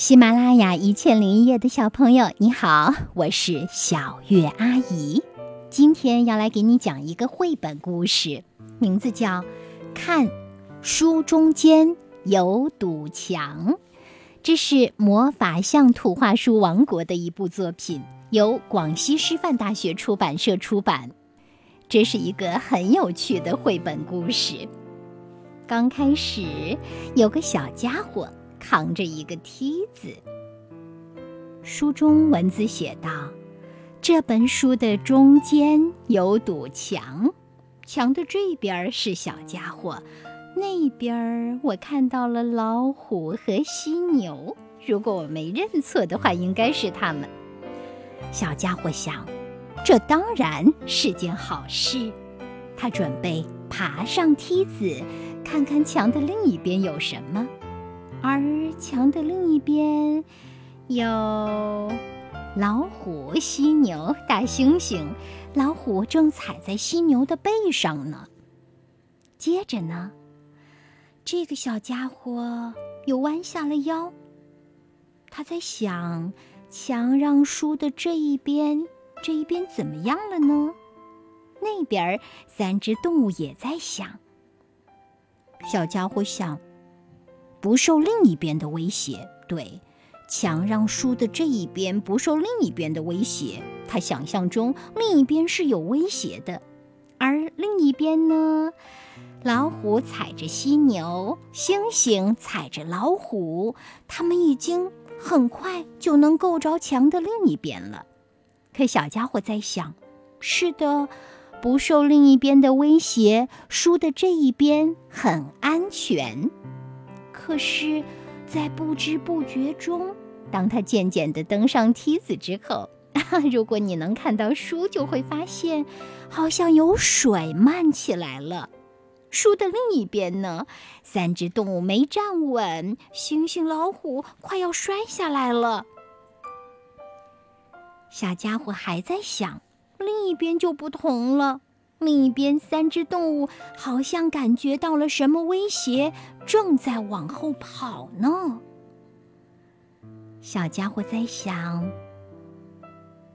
喜马拉雅一千零一夜的小朋友，你好，我是小月阿姨。今天要来给你讲一个绘本故事，名字叫《看书中间有堵墙》。这是魔法象图画书王国的一部作品，由广西师范大学出版社出版。这是一个很有趣的绘本故事。刚开始有个小家伙。扛着一个梯子。书中文字写道：“这本书的中间有堵墙，墙的这边是小家伙，那边我看到了老虎和犀牛。如果我没认错的话，应该是他们。”小家伙想：“这当然是件好事。”他准备爬上梯子，看看墙的另一边有什么。而墙的另一边，有老虎、犀牛、大猩猩。老虎正踩在犀牛的背上呢。接着呢，这个小家伙又弯下了腰。他在想，墙让书的这一边，这一边怎么样了呢？那边三只动物也在想。小家伙想。不受另一边的威胁，对，墙让书的这一边不受另一边的威胁。他想象中另一边是有威胁的，而另一边呢？老虎踩着犀牛，猩猩踩着老虎，他们已经很快就能够着墙的另一边了。可小家伙在想：是的，不受另一边的威胁，书的这一边很安全。可是，在不知不觉中，当他渐渐地登上梯子之后，如果你能看到书，就会发现，好像有水漫起来了。书的另一边呢，三只动物没站稳，猩猩、老虎快要摔下来了。小家伙还在想，另一边就不同了。另一边，三只动物好像感觉到了什么威胁，正在往后跑呢。小家伙在想：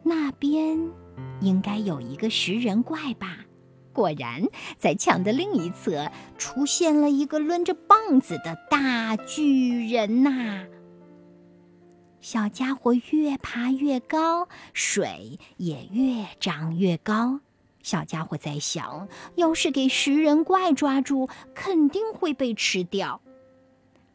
那边应该有一个食人怪吧？果然，在墙的另一侧出现了一个抡着棒子的大巨人呐！小家伙越爬越高，水也越涨越高。小家伙在想，要是给食人怪抓住，肯定会被吃掉。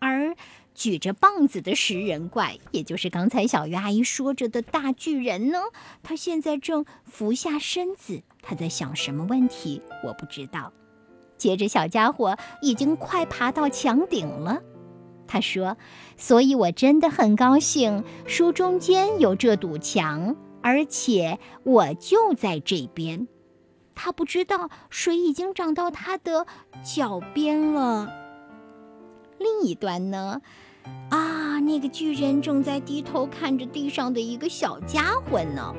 而举着棒子的食人怪，也就是刚才小鱼阿姨说着的大巨人呢，他现在正俯下身子。他在想什么问题？我不知道。接着，小家伙已经快爬到墙顶了。他说：“所以我真的很高兴，书中间有这堵墙，而且我就在这边。”他不知道水已经涨到他的脚边了。另一端呢？啊，那个巨人正在低头看着地上的一个小家伙呢。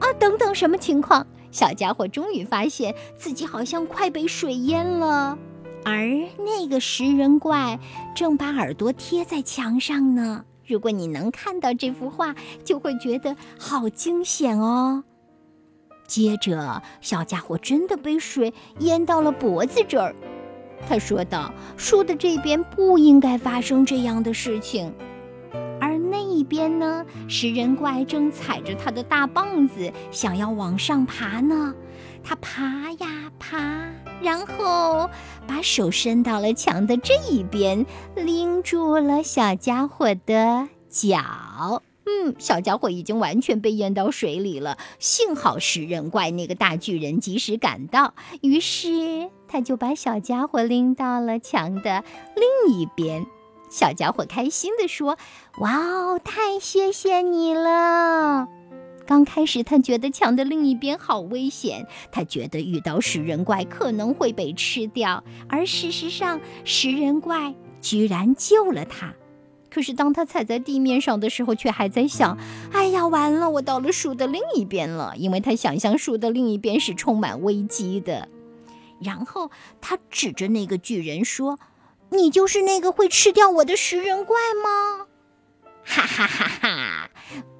啊，等等，什么情况？小家伙终于发现自己好像快被水淹了，而那个食人怪正把耳朵贴在墙上呢。如果你能看到这幅画，就会觉得好惊险哦。接着，小家伙真的被水淹到了脖子这儿。他说道：“树的这边不应该发生这样的事情，而那一边呢？食人怪正踩着他的大棒子，想要往上爬呢。他爬呀爬，然后把手伸到了墙的这一边，拎住了小家伙的脚。”嗯，小家伙已经完全被淹到水里了。幸好食人怪那个大巨人及时赶到，于是他就把小家伙拎到了墙的另一边。小家伙开心地说：“哇哦，太谢谢你了！”刚开始他觉得墙的另一边好危险，他觉得遇到食人怪可能会被吃掉，而事实上食人怪居然救了他。可是当他踩在地面上的时候，却还在想：“哎呀，完了，我到了树的另一边了。”因为他想象树的另一边是充满危机的。然后他指着那个巨人说：“你就是那个会吃掉我的食人怪吗？”哈哈哈哈！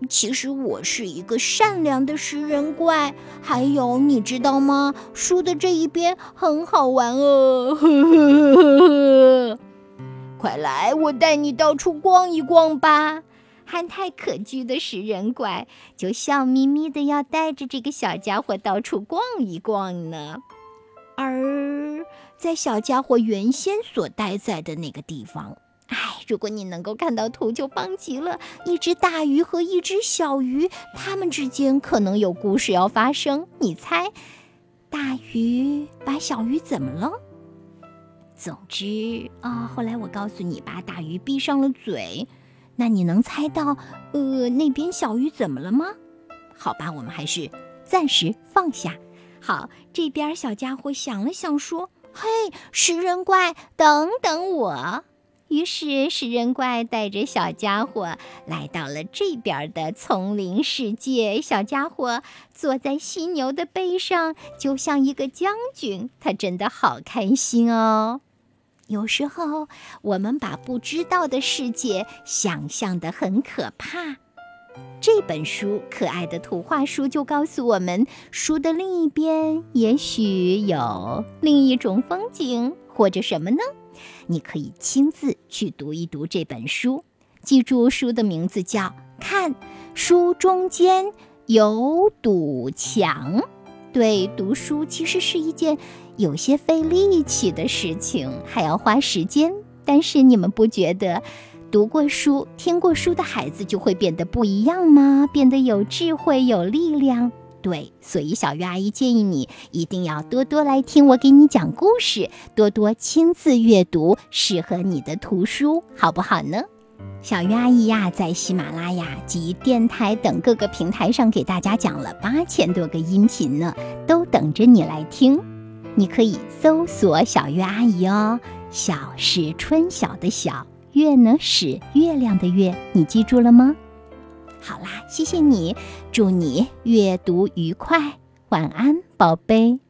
其实我是一个善良的食人怪。还有，你知道吗？书的这一边很好玩哦。呵呵呵呵快来，我带你到处逛一逛吧。憨态可掬的食人怪就笑眯眯的要带着这个小家伙到处逛一逛呢。而在小家伙原先所待在的那个地方。哎，如果你能够看到图，就棒极了。一只大鱼和一只小鱼，它们之间可能有故事要发生。你猜，大鱼把小鱼怎么了？总之啊，后来我告诉你，吧大鱼闭上了嘴。那你能猜到，呃，那边小鱼怎么了吗？好吧，我们还是暂时放下。好，这边小家伙想了想，说：“嘿，食人怪，等等我。”于是，食人怪带着小家伙来到了这边的丛林世界。小家伙坐在犀牛的背上，就像一个将军。他真的好开心哦！有时候，我们把不知道的世界想象的很可怕。这本书，可爱的图画书，就告诉我们：书的另一边，也许有另一种风景，或者什么呢？你可以亲自去读一读这本书，记住书的名字叫《看书中间有堵墙》。对，读书其实是一件有些费力气的事情，还要花时间。但是你们不觉得，读过书、听过书的孩子就会变得不一样吗？变得有智慧、有力量。对，所以小鱼阿姨建议你一定要多多来听我给你讲故事，多多亲自阅读适合你的图书，好不好呢？小鱼阿姨呀，在喜马拉雅及电台等各个平台上给大家讲了八千多个音频呢，都等着你来听。你可以搜索小鱼阿姨哦，小是春晓的晓，月呢是月亮的月，你记住了吗？好啦，谢谢你，祝你阅读愉快，晚安，宝贝。